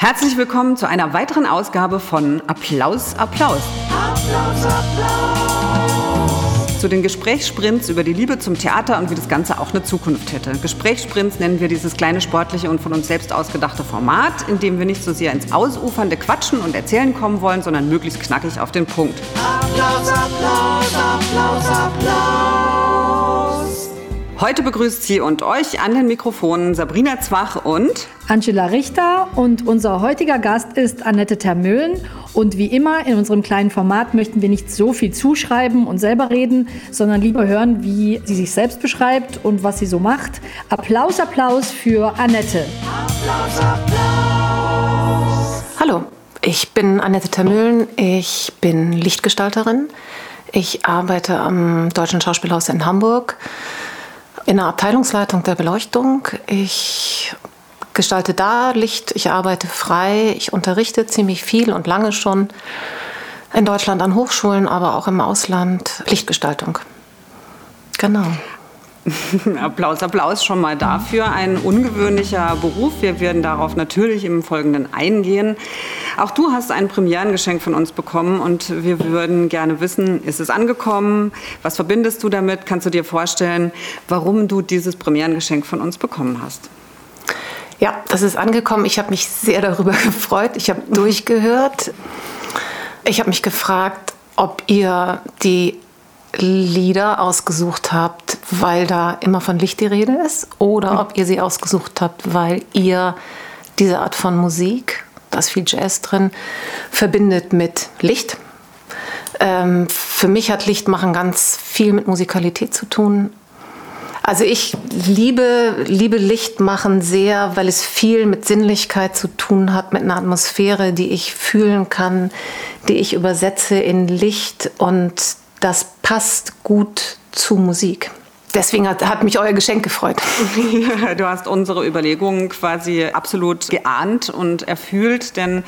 Herzlich willkommen zu einer weiteren Ausgabe von Applaus, Applaus. Applaus, Applaus. Zu den Gesprächssprints über die Liebe zum Theater und wie das Ganze auch eine Zukunft hätte. Gesprächssprints nennen wir dieses kleine sportliche und von uns selbst ausgedachte Format, in dem wir nicht so sehr ins Ausufernde Quatschen und Erzählen kommen wollen, sondern möglichst knackig auf den Punkt. Applaus, Applaus, Applaus, Applaus. Heute begrüßt sie und euch an den Mikrofonen Sabrina Zwach und Angela Richter und unser heutiger Gast ist Annette Termöhlen. Und wie immer in unserem kleinen Format möchten wir nicht so viel zuschreiben und selber reden, sondern lieber hören, wie sie sich selbst beschreibt und was sie so macht. Applaus, Applaus für Annette. Applaus, Applaus. Hallo, ich bin Annette Termöhlen. Ich bin Lichtgestalterin. Ich arbeite am Deutschen Schauspielhaus in Hamburg in der Abteilungsleitung der Beleuchtung. Ich gestalte da Licht, ich arbeite frei, ich unterrichte ziemlich viel und lange schon in Deutschland an Hochschulen, aber auch im Ausland Lichtgestaltung. Genau. Applaus, Applaus schon mal dafür. Ein ungewöhnlicher Beruf. Wir werden darauf natürlich im Folgenden eingehen. Auch du hast ein Premierengeschenk von uns bekommen und wir würden gerne wissen, ist es angekommen? Was verbindest du damit? Kannst du dir vorstellen, warum du dieses Premierengeschenk von uns bekommen hast? Ja, das ist angekommen. Ich habe mich sehr darüber gefreut. Ich habe durchgehört. Ich habe mich gefragt, ob ihr die Lieder ausgesucht habt, weil da immer von Licht die Rede ist, oder ob ihr sie ausgesucht habt, weil ihr diese Art von Musik, da ist viel Jazz drin, verbindet mit Licht. Ähm, für mich hat Lichtmachen ganz viel mit Musikalität zu tun. Also ich liebe, liebe Lichtmachen sehr, weil es viel mit Sinnlichkeit zu tun hat, mit einer Atmosphäre, die ich fühlen kann, die ich übersetze in Licht und das passt gut zu Musik. Deswegen hat, hat, mich euer Geschenk gefreut. du hast unsere Überlegungen quasi absolut geahnt und erfüllt, denn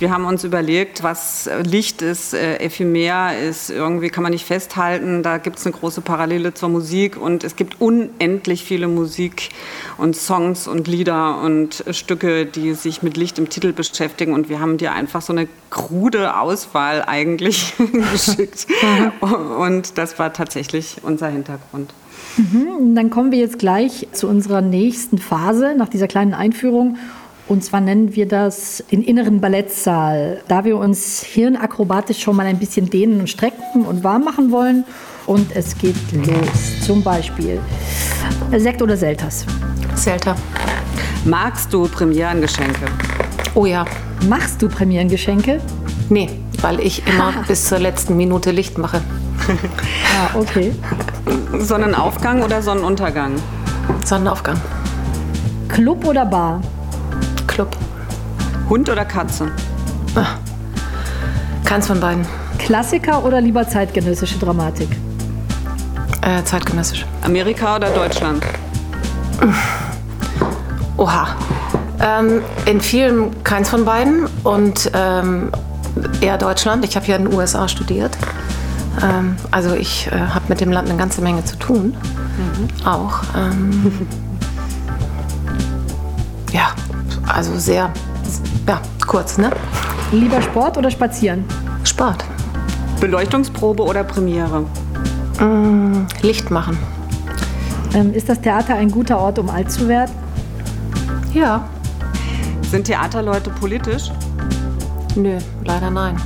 wir haben uns überlegt, was Licht ist, äh, ephemer ist, irgendwie kann man nicht festhalten. Da gibt es eine große Parallele zur Musik und es gibt unendlich viele Musik und Songs und Lieder und Stücke, die sich mit Licht im Titel beschäftigen und wir haben dir einfach so eine krude Auswahl eigentlich geschickt und das war tatsächlich unser Hintergrund. Mhm, dann kommen wir jetzt gleich zu unserer nächsten Phase nach dieser kleinen Einführung. Und zwar nennen wir das den inneren Ballettsaal, da wir uns hirnakrobatisch schon mal ein bisschen dehnen und strecken und warm machen wollen. Und es geht los. Zum Beispiel Sekt oder Selters? Selter. Magst du Premierengeschenke? Oh ja. Machst du Premierengeschenke? Nee, weil ich immer bis zur letzten Minute Licht mache. Ah, okay. Sonnenaufgang oder Sonnenuntergang? Sonnenaufgang. Club oder Bar? Club. Hund oder Katze? Ach, keins von beiden. Klassiker oder lieber zeitgenössische Dramatik? Äh, zeitgenössisch. Amerika oder Deutschland? Oha. Ähm, in vielen keins von beiden und ähm, eher Deutschland. Ich habe ja in den USA studiert. Ähm, also ich äh, habe mit dem Land eine ganze Menge zu tun. Mhm. Auch. Ähm, ja, also sehr, ja, kurz, ne? Lieber Sport oder Spazieren? Sport. Beleuchtungsprobe oder Premiere? Mm, Licht machen. Ähm, ist das Theater ein guter Ort, um alt zu werden? Ja. Sind Theaterleute politisch? Nö, leider nein.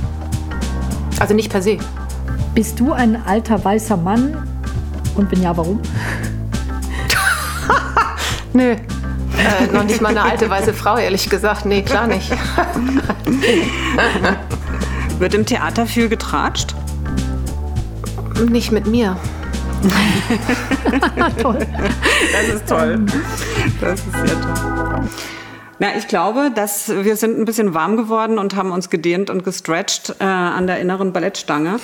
Also nicht per se. Bist du ein alter weißer Mann? Und wenn ja, warum? Nö. Äh, noch nicht mal eine alte weiße Frau, ehrlich gesagt. Nee, klar nicht. Wird im Theater viel getratscht? Nicht mit mir. toll. Das ist toll. Das ist sehr toll. Na, ich glaube, dass wir sind ein bisschen warm geworden und haben uns gedehnt und gestretcht äh, an der inneren Ballettstange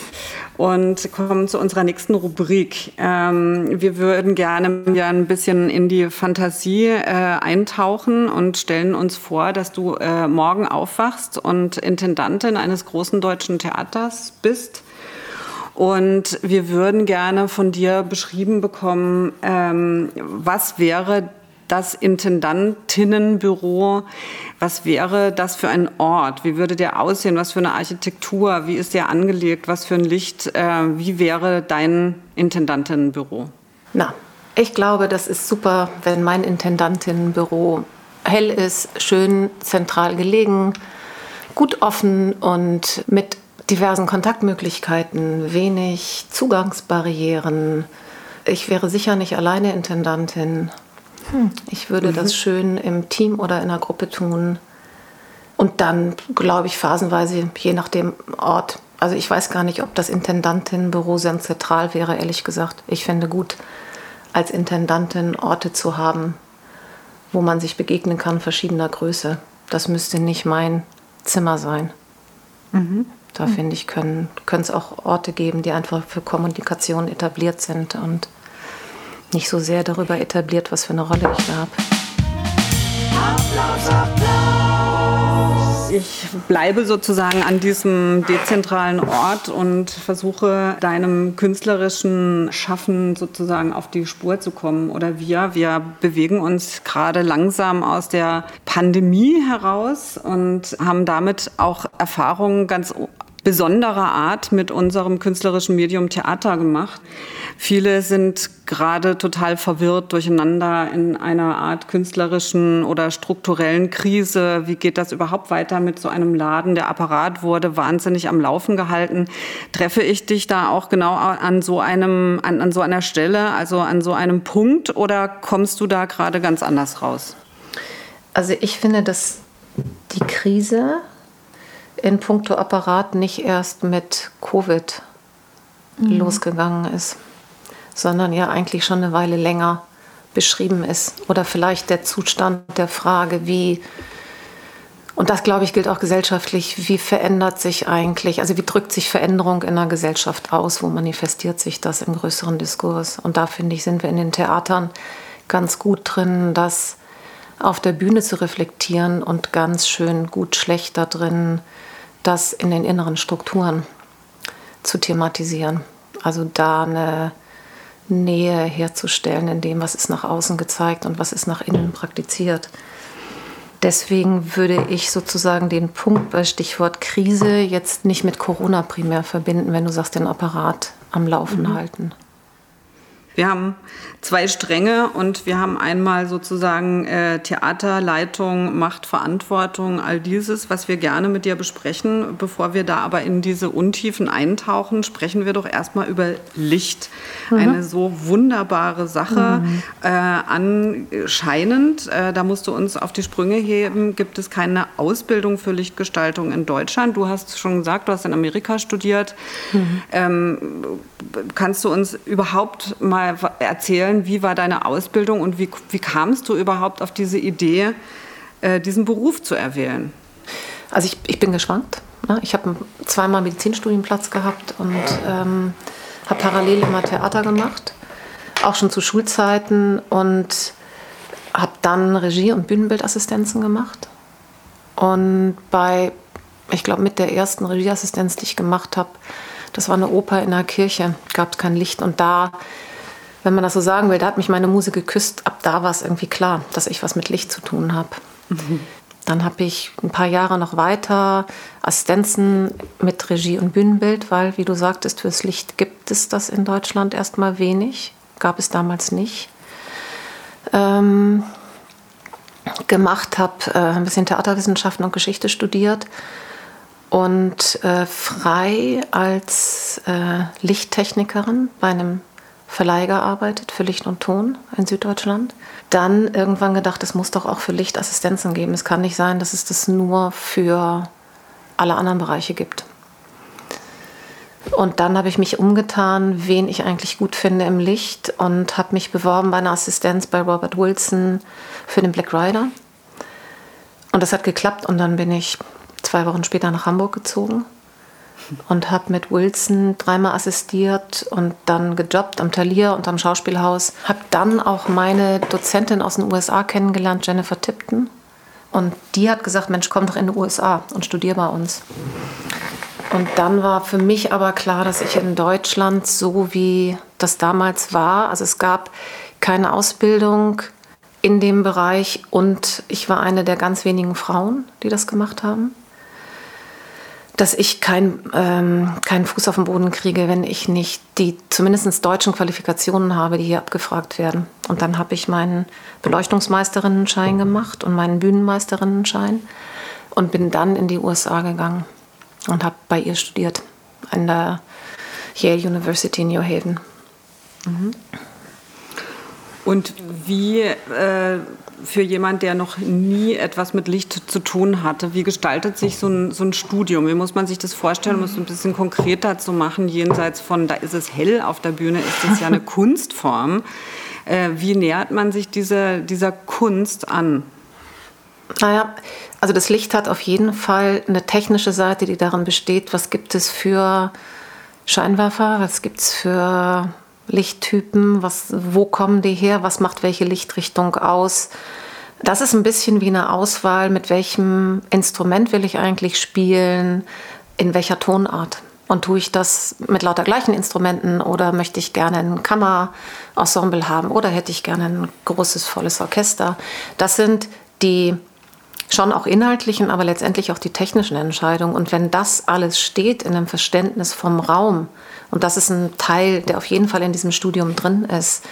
und kommen zu unserer nächsten Rubrik. Ähm, wir würden gerne ja ein bisschen in die Fantasie äh, eintauchen und stellen uns vor, dass du äh, morgen aufwachst und Intendantin eines großen deutschen Theaters bist. Und wir würden gerne von dir beschrieben bekommen, ähm, was wäre das Intendantinnenbüro, was wäre das für ein Ort? Wie würde der aussehen? Was für eine Architektur? Wie ist der angelegt? Was für ein Licht? Äh, wie wäre dein Intendantinnenbüro? Na, ich glaube, das ist super, wenn mein Intendantinnenbüro hell ist, schön zentral gelegen, gut offen und mit diversen Kontaktmöglichkeiten, wenig Zugangsbarrieren. Ich wäre sicher nicht alleine Intendantin. Hm. Ich würde mhm. das schön im Team oder in einer Gruppe tun. Und dann, glaube ich, phasenweise, je nach dem Ort. Also ich weiß gar nicht, ob das Intendantinnenbüro sehr zentral wäre, ehrlich gesagt. Ich fände gut, als Intendantin Orte zu haben, wo man sich begegnen kann, verschiedener Größe. Das müsste nicht mein Zimmer sein. Mhm. Da finde ich, können es auch Orte geben, die einfach für Kommunikation etabliert sind und nicht so sehr darüber etabliert, was für eine Rolle ich da habe. Applaus, Applaus. Ich bleibe sozusagen an diesem dezentralen Ort und versuche deinem künstlerischen Schaffen sozusagen auf die Spur zu kommen. Oder wir, wir bewegen uns gerade langsam aus der Pandemie heraus und haben damit auch Erfahrungen ganz besonderer Art mit unserem künstlerischen Medium Theater gemacht. Viele sind gerade total verwirrt durcheinander in einer Art künstlerischen oder strukturellen Krise. Wie geht das überhaupt weiter mit so einem Laden? Der Apparat wurde wahnsinnig am Laufen gehalten. Treffe ich dich da auch genau an so einem, an, an so einer Stelle, also an so einem Punkt oder kommst du da gerade ganz anders raus? Also ich finde, dass die Krise in puncto Apparat nicht erst mit Covid mhm. losgegangen ist, sondern ja eigentlich schon eine Weile länger beschrieben ist. Oder vielleicht der Zustand der Frage, wie, und das glaube ich gilt auch gesellschaftlich, wie verändert sich eigentlich, also wie drückt sich Veränderung in einer Gesellschaft aus, wo manifestiert sich das im größeren Diskurs. Und da finde ich, sind wir in den Theatern ganz gut drin, das auf der Bühne zu reflektieren und ganz schön gut schlecht da drin, das in den inneren Strukturen zu thematisieren. Also da eine Nähe herzustellen in dem, was ist nach außen gezeigt und was ist nach innen praktiziert. Deswegen würde ich sozusagen den Punkt bei Stichwort Krise jetzt nicht mit Corona primär verbinden, wenn du sagst, den Apparat am Laufen mhm. halten. Wir haben zwei Stränge und wir haben einmal sozusagen äh, Theaterleitung, Macht, Verantwortung, all dieses, was wir gerne mit dir besprechen. Bevor wir da aber in diese Untiefen eintauchen, sprechen wir doch erstmal über Licht. Mhm. Eine so wunderbare Sache. Mhm. Äh, anscheinend, äh, da musst du uns auf die Sprünge heben, gibt es keine Ausbildung für Lichtgestaltung in Deutschland. Du hast schon gesagt, du hast in Amerika studiert. Mhm. Ähm, kannst du uns überhaupt mal mal erzählen, wie war deine Ausbildung und wie, wie kamst du überhaupt auf diese Idee, äh, diesen Beruf zu erwählen? Also ich, ich bin geschwankt. Ne? Ich habe zweimal Medizinstudienplatz gehabt und ähm, habe parallel immer Theater gemacht, auch schon zu Schulzeiten und habe dann Regie- und Bühnenbildassistenzen gemacht. Und bei, ich glaube, mit der ersten Regieassistenz, die ich gemacht habe, das war eine Oper in der Kirche, gab es kein Licht. Und da wenn man das so sagen will, da hat mich meine Muse geküsst. Ab da war es irgendwie klar, dass ich was mit Licht zu tun habe. Mhm. Dann habe ich ein paar Jahre noch weiter Assistenzen mit Regie und Bühnenbild, weil, wie du sagtest, fürs Licht gibt es das in Deutschland erstmal wenig. Gab es damals nicht. Ähm, gemacht, habe äh, ein bisschen Theaterwissenschaften und Geschichte studiert und äh, frei als äh, Lichttechnikerin bei einem Verleih gearbeitet für Licht und Ton in Süddeutschland. Dann irgendwann gedacht, es muss doch auch für Lichtassistenzen geben. Es kann nicht sein, dass es das nur für alle anderen Bereiche gibt. Und dann habe ich mich umgetan, wen ich eigentlich gut finde im Licht und habe mich beworben bei einer Assistenz bei Robert Wilson für den Black Rider. Und das hat geklappt und dann bin ich zwei Wochen später nach Hamburg gezogen und habe mit Wilson dreimal assistiert und dann gejobbt am Talier und am Schauspielhaus. Habe dann auch meine Dozentin aus den USA kennengelernt, Jennifer Tipton. Und die hat gesagt, Mensch, komm doch in die USA und studier bei uns. Und dann war für mich aber klar, dass ich in Deutschland, so wie das damals war, also es gab keine Ausbildung in dem Bereich und ich war eine der ganz wenigen Frauen, die das gemacht haben. Dass ich kein, ähm, keinen Fuß auf den Boden kriege, wenn ich nicht die zumindest deutschen Qualifikationen habe, die hier abgefragt werden. Und dann habe ich meinen Beleuchtungsmeisterinnenschein gemacht und meinen Bühnenmeisterinnenschein und bin dann in die USA gegangen und habe bei ihr studiert an der Yale University in New Haven. Mhm. Und wie äh, für jemand, der noch nie etwas mit Licht zu tun hatte, wie gestaltet sich so ein, so ein Studium? Wie muss man sich das vorstellen, um es ein bisschen konkreter zu machen, jenseits von, da ist es hell auf der Bühne, ist es ja eine Kunstform. Äh, wie nähert man sich diese, dieser Kunst an? Naja, also das Licht hat auf jeden Fall eine technische Seite, die darin besteht, was gibt es für Scheinwerfer, was gibt es für Lichttypen, was, wo kommen die her, was macht welche Lichtrichtung aus. Das ist ein bisschen wie eine Auswahl, mit welchem Instrument will ich eigentlich spielen, in welcher Tonart. Und tue ich das mit lauter gleichen Instrumenten oder möchte ich gerne ein Kammerensemble haben oder hätte ich gerne ein großes, volles Orchester. Das sind die schon auch inhaltlichen, aber letztendlich auch die technischen Entscheidungen. Und wenn das alles steht in einem Verständnis vom Raum, und das ist ein Teil, der auf jeden Fall in diesem Studium drin ist.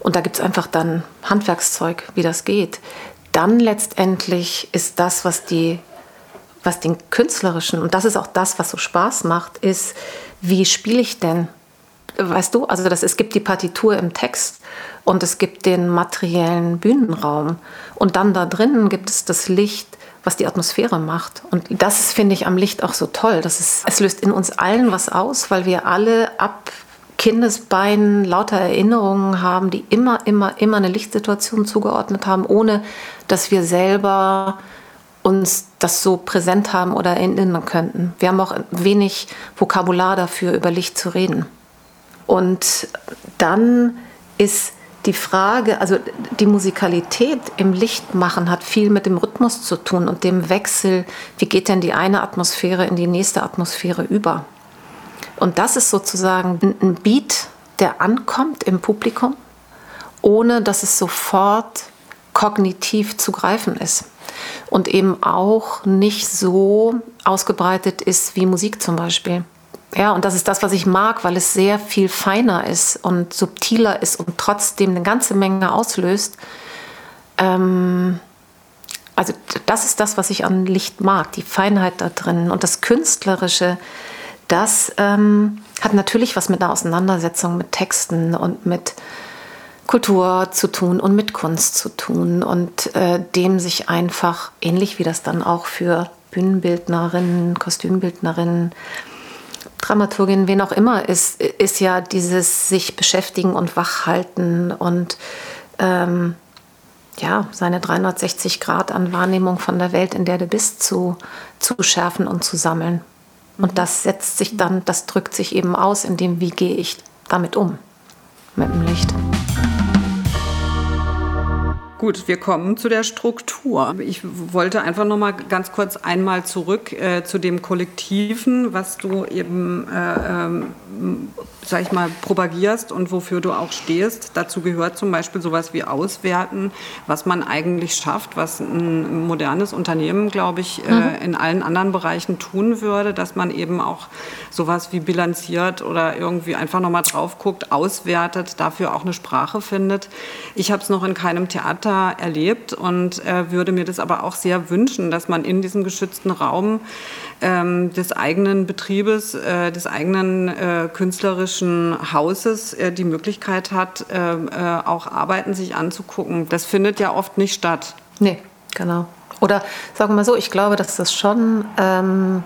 Und da gibt es einfach dann Handwerkszeug, wie das geht. Dann letztendlich ist das, was die was den künstlerischen, und das ist auch das, was so Spaß macht, ist, wie spiele ich denn? Weißt du, also das, es gibt die Partitur im Text und es gibt den materiellen Bühnenraum. Und dann da drinnen gibt es das Licht, was die Atmosphäre macht. Und das finde ich am Licht auch so toll. Das ist, es löst in uns allen was aus, weil wir alle ab Kindesbeinen lauter Erinnerungen haben, die immer, immer, immer eine Lichtsituation zugeordnet haben, ohne dass wir selber uns das so präsent haben oder erinnern könnten. Wir haben auch wenig Vokabular dafür, über Licht zu reden. Und dann ist die Frage, also die Musikalität im Lichtmachen hat viel mit dem Rhythmus zu tun und dem Wechsel, wie geht denn die eine Atmosphäre in die nächste Atmosphäre über. Und das ist sozusagen ein Beat, der ankommt im Publikum, ohne dass es sofort kognitiv zu greifen ist. Und eben auch nicht so ausgebreitet ist wie Musik zum Beispiel. Ja, und das ist das, was ich mag, weil es sehr viel feiner ist und subtiler ist und trotzdem eine ganze Menge auslöst. Ähm, also das ist das, was ich an Licht mag, die Feinheit da drin und das Künstlerische. Das ähm, hat natürlich was mit einer Auseinandersetzung mit Texten und mit Kultur zu tun und mit Kunst zu tun und äh, dem sich einfach, ähnlich wie das dann auch für Bühnenbildnerinnen, Kostümbildnerinnen, Dramaturgin, wen auch immer, ist, ist ja dieses sich beschäftigen und wachhalten und ähm, ja, seine 360 Grad an Wahrnehmung von der Welt, in der du bist, zu, zu schärfen und zu sammeln. Und das setzt sich dann, das drückt sich eben aus, in dem, wie gehe ich damit um, mit dem Licht. Gut, wir kommen zu der Struktur. Ich wollte einfach noch mal ganz kurz einmal zurück äh, zu dem Kollektiven, was du eben, äh, ähm, sag ich mal, propagierst und wofür du auch stehst. Dazu gehört zum Beispiel sowas wie Auswerten, was man eigentlich schafft, was ein modernes Unternehmen, glaube ich, äh, mhm. in allen anderen Bereichen tun würde, dass man eben auch sowas wie bilanziert oder irgendwie einfach noch mal drauf guckt, auswertet, dafür auch eine Sprache findet. Ich habe es noch in keinem Theater Theater erlebt und äh, würde mir das aber auch sehr wünschen, dass man in diesem geschützten Raum ähm, des eigenen Betriebes, äh, des eigenen äh, künstlerischen Hauses äh, die Möglichkeit hat, äh, äh, auch Arbeiten sich anzugucken. Das findet ja oft nicht statt. Nee, genau. Oder sagen wir mal so, ich glaube, dass das schon ähm,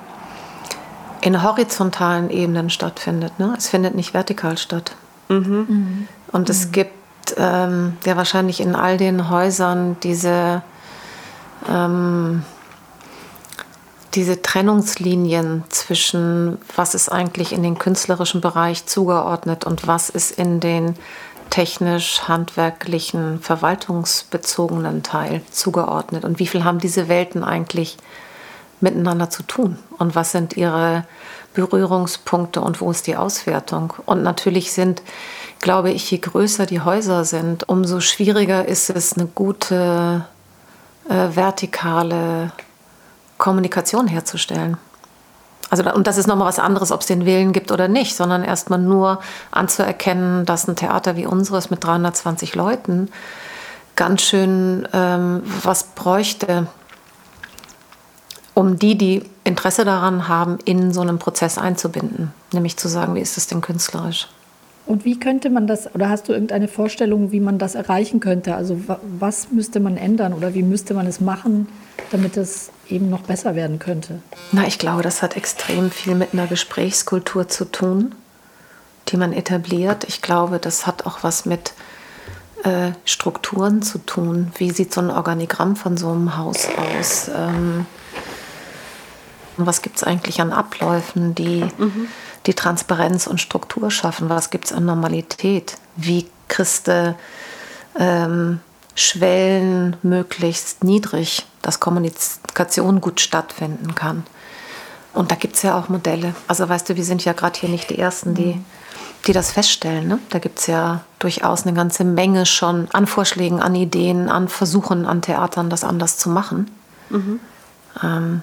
in horizontalen Ebenen stattfindet. Ne? Es findet nicht vertikal statt. Mhm. Mhm. Und es mhm. gibt ähm, ja wahrscheinlich in all den Häusern diese, ähm, diese Trennungslinien zwischen, was ist eigentlich in den künstlerischen Bereich zugeordnet und was ist in den technisch-handwerklichen, verwaltungsbezogenen Teil zugeordnet und wie viel haben diese Welten eigentlich miteinander zu tun und was sind ihre Berührungspunkte und wo ist die Auswertung. Und natürlich sind glaube ich, je größer die Häuser sind, umso schwieriger ist es, eine gute äh, vertikale Kommunikation herzustellen. Also, und das ist nochmal was anderes, ob es den Willen gibt oder nicht, sondern erstmal nur anzuerkennen, dass ein Theater wie unseres mit 320 Leuten ganz schön ähm, was bräuchte, um die, die Interesse daran haben, in so einen Prozess einzubinden. Nämlich zu sagen, wie ist es denn künstlerisch? Und wie könnte man das, oder hast du irgendeine Vorstellung, wie man das erreichen könnte? Also was müsste man ändern oder wie müsste man es machen, damit es eben noch besser werden könnte? Na, ich glaube, das hat extrem viel mit einer Gesprächskultur zu tun, die man etabliert. Ich glaube, das hat auch was mit äh, Strukturen zu tun. Wie sieht so ein Organigramm von so einem Haus aus? Ähm, was gibt es eigentlich an Abläufen, die mhm. Die Transparenz und Struktur schaffen? Was gibt es an Normalität? Wie kriegst du ähm, Schwellen möglichst niedrig, dass Kommunikation gut stattfinden kann? Und da gibt es ja auch Modelle. Also weißt du, wir sind ja gerade hier nicht die Ersten, die, die das feststellen. Ne? Da gibt es ja durchaus eine ganze Menge schon an Vorschlägen, an Ideen, an Versuchen an Theatern, das anders zu machen. Mhm. Ähm,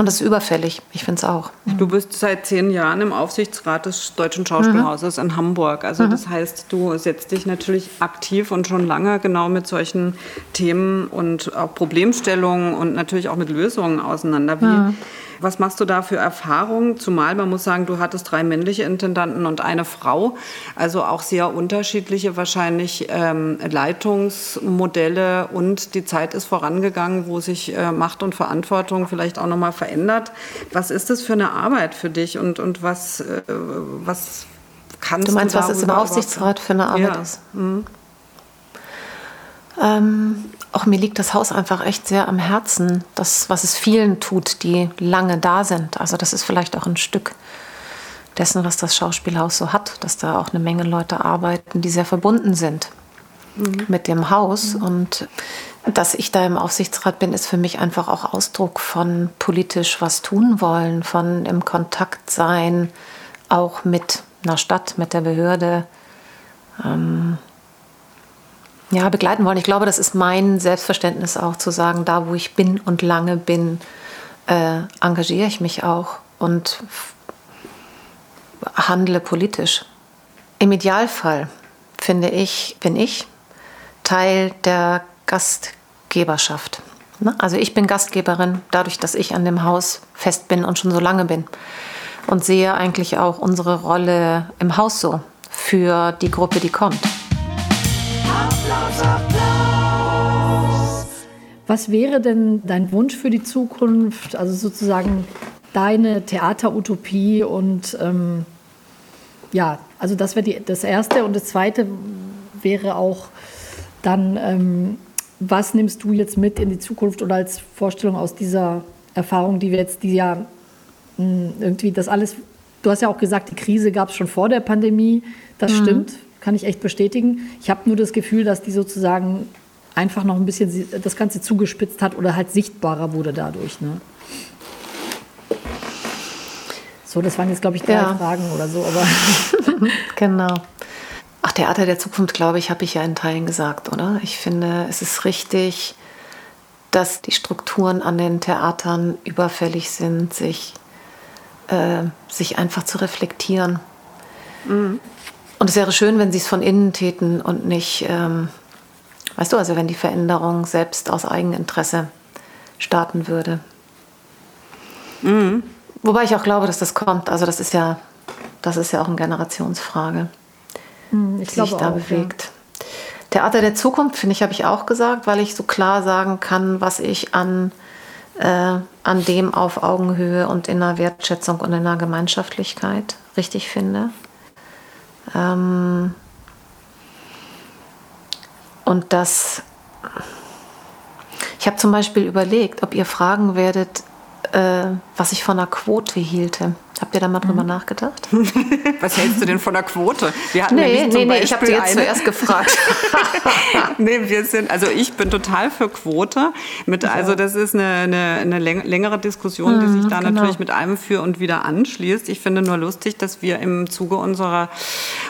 und das ist überfällig. Ich finde es auch. Du bist seit zehn Jahren im Aufsichtsrat des Deutschen Schauspielhauses mhm. in Hamburg. Also mhm. das heißt, du setzt dich natürlich aktiv und schon lange genau mit solchen Themen und auch Problemstellungen und natürlich auch mit Lösungen auseinander. Wie, mhm. Was machst du da für Erfahrungen? Zumal man muss sagen, du hattest drei männliche Intendanten und eine Frau. Also auch sehr unterschiedliche wahrscheinlich ähm, Leitungsmodelle und die Zeit ist vorangegangen, wo sich äh, Macht und Verantwortung vielleicht auch nochmal verändert. Was ist das für eine Arbeit für dich und, und was, äh, was kannst du meinst, du was es im Aufsichtsrat für eine Arbeit ja. ist? Mhm. Ähm, auch mir liegt das Haus einfach echt sehr am Herzen, das, was es vielen tut, die lange da sind. Also das ist vielleicht auch ein Stück dessen, was das Schauspielhaus so hat, dass da auch eine Menge Leute arbeiten, die sehr verbunden sind mhm. mit dem Haus. Mhm. Und dass ich da im Aufsichtsrat bin, ist für mich einfach auch Ausdruck von politisch was tun wollen, von im Kontakt sein, auch mit einer Stadt, mit der Behörde. Ähm, ja, begleiten wollen. Ich glaube, das ist mein Selbstverständnis auch zu sagen, da wo ich bin und lange bin, äh, engagiere ich mich auch und handle politisch. Im Idealfall finde ich, bin ich Teil der Gastgeberschaft. Ne? Also ich bin Gastgeberin, dadurch, dass ich an dem Haus fest bin und schon so lange bin. Und sehe eigentlich auch unsere Rolle im Haus so für die Gruppe, die kommt. Applaus, Applaus. Was wäre denn dein Wunsch für die Zukunft? Also sozusagen deine Theaterutopie und ähm, ja, also das wäre das Erste. Und das Zweite wäre auch dann, ähm, was nimmst du jetzt mit in die Zukunft oder als Vorstellung aus dieser Erfahrung, die wir jetzt, die ja mh, hm, irgendwie das alles, du hast ja auch gesagt, die Krise gab es schon vor der Pandemie, das mhm. stimmt, kann ich echt bestätigen. Ich habe nur das Gefühl, dass die sozusagen einfach noch ein bisschen das Ganze zugespitzt hat oder halt sichtbarer wurde dadurch. Ne? So, das waren jetzt, glaube ich, drei ja. Fragen oder so. Aber genau. Ach, Theater der Zukunft, glaube ich, habe ich ja in Teilen gesagt, oder? Ich finde, es ist richtig, dass die Strukturen an den Theatern überfällig sind, sich, äh, sich einfach zu reflektieren. Mhm. Und es wäre schön, wenn sie es von innen täten und nicht, ähm, weißt du, also wenn die Veränderung selbst aus Eigeninteresse starten würde. Mhm. Wobei ich auch glaube, dass das kommt. Also das ist ja, das ist ja auch eine Generationsfrage, mhm, die sich da auch, bewegt. Ja. Theater der Zukunft, finde ich, habe ich auch gesagt, weil ich so klar sagen kann, was ich an, äh, an dem auf Augenhöhe und in einer Wertschätzung und in einer Gemeinschaftlichkeit richtig finde. Ähm, und das, ich habe zum Beispiel überlegt, ob ihr fragen werdet, äh, was ich von einer Quote hielte. Habt ihr da mal drüber mhm. nachgedacht? Was hältst du denn von der Quote? Wir hatten nee, nee, nee, ich habe sie jetzt zuerst gefragt. nee, wir sind, also ich bin total für Quote. Mit, also das ist eine, eine, eine längere Diskussion, mhm, die sich da genau. natürlich mit einem für und wieder anschließt. Ich finde nur lustig, dass wir im Zuge unserer,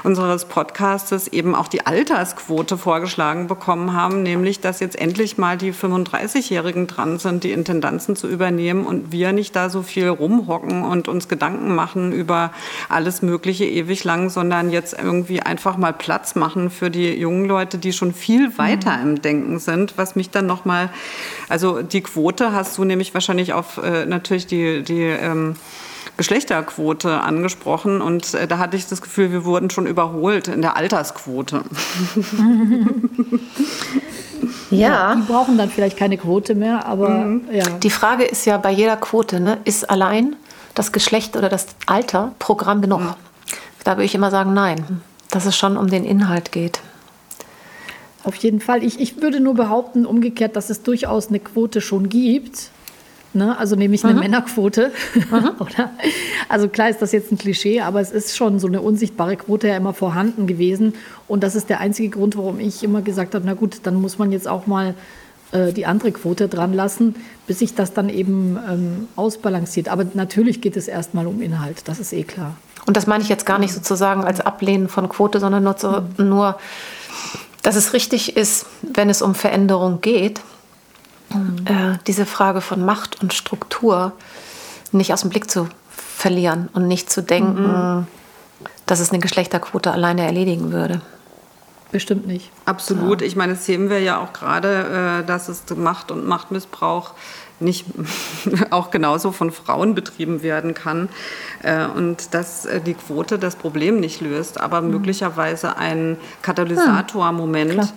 unseres Podcastes eben auch die Altersquote vorgeschlagen bekommen haben, nämlich dass jetzt endlich mal die 35-Jährigen dran sind, die Intendanzen zu übernehmen und wir nicht da so viel rumhocken und uns Gedanken Gedanken machen über alles Mögliche ewig lang, sondern jetzt irgendwie einfach mal Platz machen für die jungen Leute, die schon viel weiter mhm. im Denken sind, was mich dann nochmal, also die Quote hast du nämlich wahrscheinlich auf äh, natürlich die, die ähm, Geschlechterquote angesprochen und äh, da hatte ich das Gefühl, wir wurden schon überholt in der Altersquote. Ja. Die brauchen dann vielleicht keine Quote mehr, aber mhm. ja. Die Frage ist ja bei jeder Quote, ne, ist allein das Geschlecht oder das Alter Programm genug? Mhm. Da würde ich immer sagen, nein, dass es schon um den Inhalt geht. Auf jeden Fall. Ich, ich würde nur behaupten, umgekehrt, dass es durchaus eine Quote schon gibt. Ne? Also nämlich eine mhm. Männerquote. Mhm. also klar ist das jetzt ein Klischee, aber es ist schon so eine unsichtbare Quote ja immer vorhanden gewesen. Und das ist der einzige Grund, warum ich immer gesagt habe, na gut, dann muss man jetzt auch mal äh, die andere Quote dran lassen, bis sich das dann eben ähm, ausbalanciert. Aber natürlich geht es erstmal um Inhalt, das ist eh klar. Und das meine ich jetzt gar nicht sozusagen als Ablehnen von Quote, sondern nur, zu, mhm. nur dass es richtig ist, wenn es um Veränderung geht, mhm. äh, diese Frage von Macht und Struktur nicht aus dem Blick zu verlieren und nicht zu denken, mhm. dass es eine Geschlechterquote alleine erledigen würde. Bestimmt nicht. Absolut. Ja. Ich meine, das sehen wir ja auch gerade, äh, dass es Macht und Machtmissbrauch nicht auch genauso von Frauen betrieben werden kann äh, und dass äh, die Quote das Problem nicht löst, aber mhm. möglicherweise ein Katalysatormoment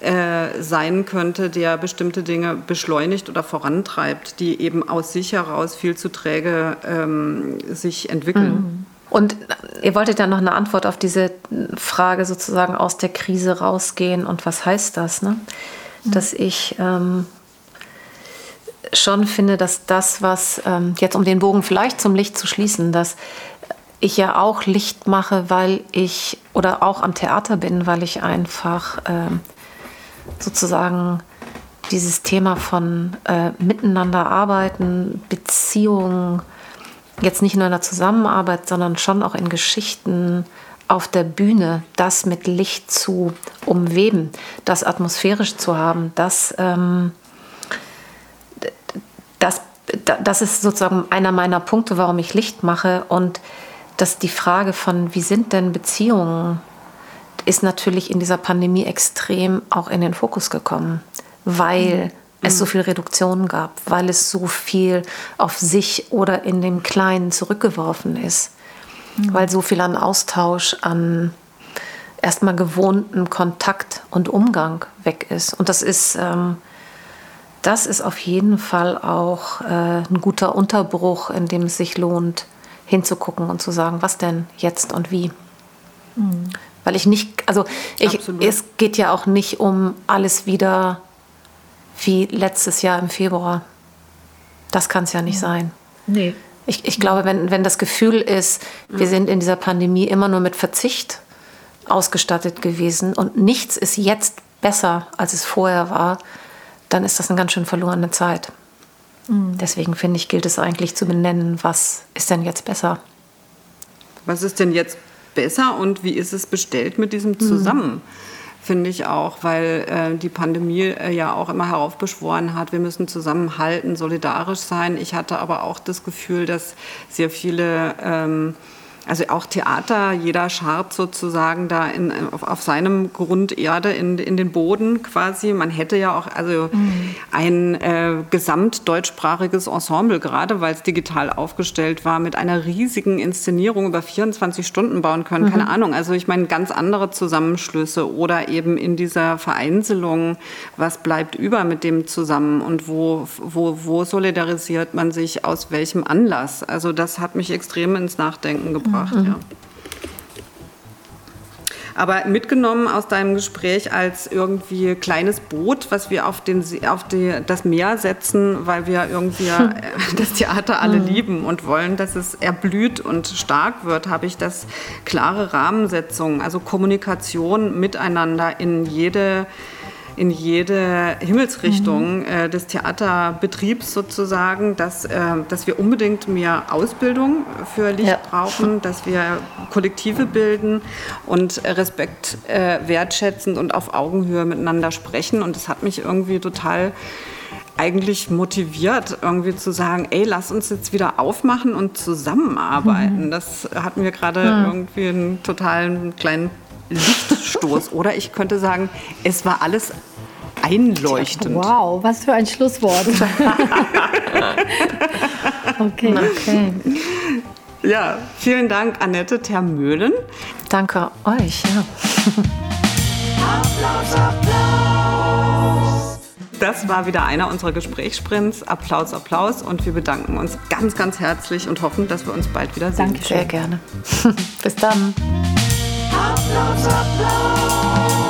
äh, sein könnte, der bestimmte Dinge beschleunigt oder vorantreibt, die eben aus sich heraus viel zu träge ähm, sich entwickeln. Mhm. Und ihr wolltet ja noch eine Antwort auf diese Frage sozusagen aus der Krise rausgehen und was heißt das? Ne? Mhm. Dass ich ähm, schon finde, dass das, was ähm, jetzt um den Bogen vielleicht zum Licht zu schließen, dass ich ja auch Licht mache, weil ich oder auch am Theater bin, weil ich einfach ähm, sozusagen dieses Thema von äh, miteinander arbeiten, Beziehungen, jetzt nicht nur in der Zusammenarbeit, sondern schon auch in Geschichten auf der Bühne, das mit Licht zu umweben, das atmosphärisch zu haben, das, ähm, das, das ist sozusagen einer meiner Punkte, warum ich Licht mache. Und dass die Frage von, wie sind denn Beziehungen, ist natürlich in dieser Pandemie extrem auch in den Fokus gekommen, weil es so viel Reduktion gab, weil es so viel auf sich oder in dem Kleinen zurückgeworfen ist, mhm. weil so viel an Austausch, an erstmal gewohnten Kontakt und Umgang weg ist. Und das ist, ähm, das ist auf jeden Fall auch äh, ein guter Unterbruch, in dem es sich lohnt, hinzugucken und zu sagen, was denn jetzt und wie. Mhm. Weil ich nicht, also ich, es geht ja auch nicht um alles wieder wie letztes Jahr im Februar. Das kann es ja nicht sein. Nee. Ich, ich glaube, wenn, wenn das Gefühl ist, wir sind in dieser Pandemie immer nur mit Verzicht ausgestattet gewesen und nichts ist jetzt besser, als es vorher war, dann ist das eine ganz schön verlorene Zeit. Mhm. Deswegen finde ich, gilt es eigentlich zu benennen, was ist denn jetzt besser? Was ist denn jetzt besser und wie ist es bestellt mit diesem mhm. Zusammen? Mhm finde ich auch, weil äh, die Pandemie äh, ja auch immer heraufbeschworen hat, wir müssen zusammenhalten, solidarisch sein. Ich hatte aber auch das Gefühl, dass sehr viele ähm, also auch Theater, jeder scharrt sozusagen da in, auf, auf seinem Grund Erde in, in den Boden quasi. Man hätte ja auch also mhm. ein äh, gesamtdeutschsprachiges Ensemble, gerade weil es digital aufgestellt war, mit einer riesigen Inszenierung über 24 Stunden bauen können. Mhm. Keine Ahnung. Also ich meine ganz andere Zusammenschlüsse oder eben in dieser Vereinzelung, was bleibt über mit dem zusammen und wo, wo, wo solidarisiert man sich aus welchem Anlass. Also das hat mich extrem ins Nachdenken gebracht gebracht. Mhm. Ja. Aber mitgenommen aus deinem Gespräch als irgendwie kleines Boot, was wir auf, den, auf die, das Meer setzen, weil wir irgendwie äh, das Theater alle lieben und wollen, dass es erblüht und stark wird, habe ich das klare Rahmensetzung, also Kommunikation miteinander in jede in jede Himmelsrichtung mhm. äh, des Theaterbetriebs sozusagen, dass, äh, dass wir unbedingt mehr Ausbildung für Licht ja. brauchen, dass wir Kollektive bilden und Respekt äh, wertschätzend und auf Augenhöhe miteinander sprechen. Und das hat mich irgendwie total eigentlich motiviert, irgendwie zu sagen, ey, lass uns jetzt wieder aufmachen und zusammenarbeiten. Mhm. Das hatten wir gerade ja. irgendwie einen totalen kleinen Lichtstoß. Oder ich könnte sagen, es war alles einleuchtend. Wow, was für ein Schlusswort. okay. okay. Ja, vielen Dank, Annette Termöhlen. Danke euch. Ja. Applaus, Applaus. Das war wieder einer unserer Gesprächssprints. Applaus, Applaus. Und wir bedanken uns ganz, ganz herzlich und hoffen, dass wir uns bald wieder sehen. Danke, sehr gerne. Bis dann. Applaus, Applaus.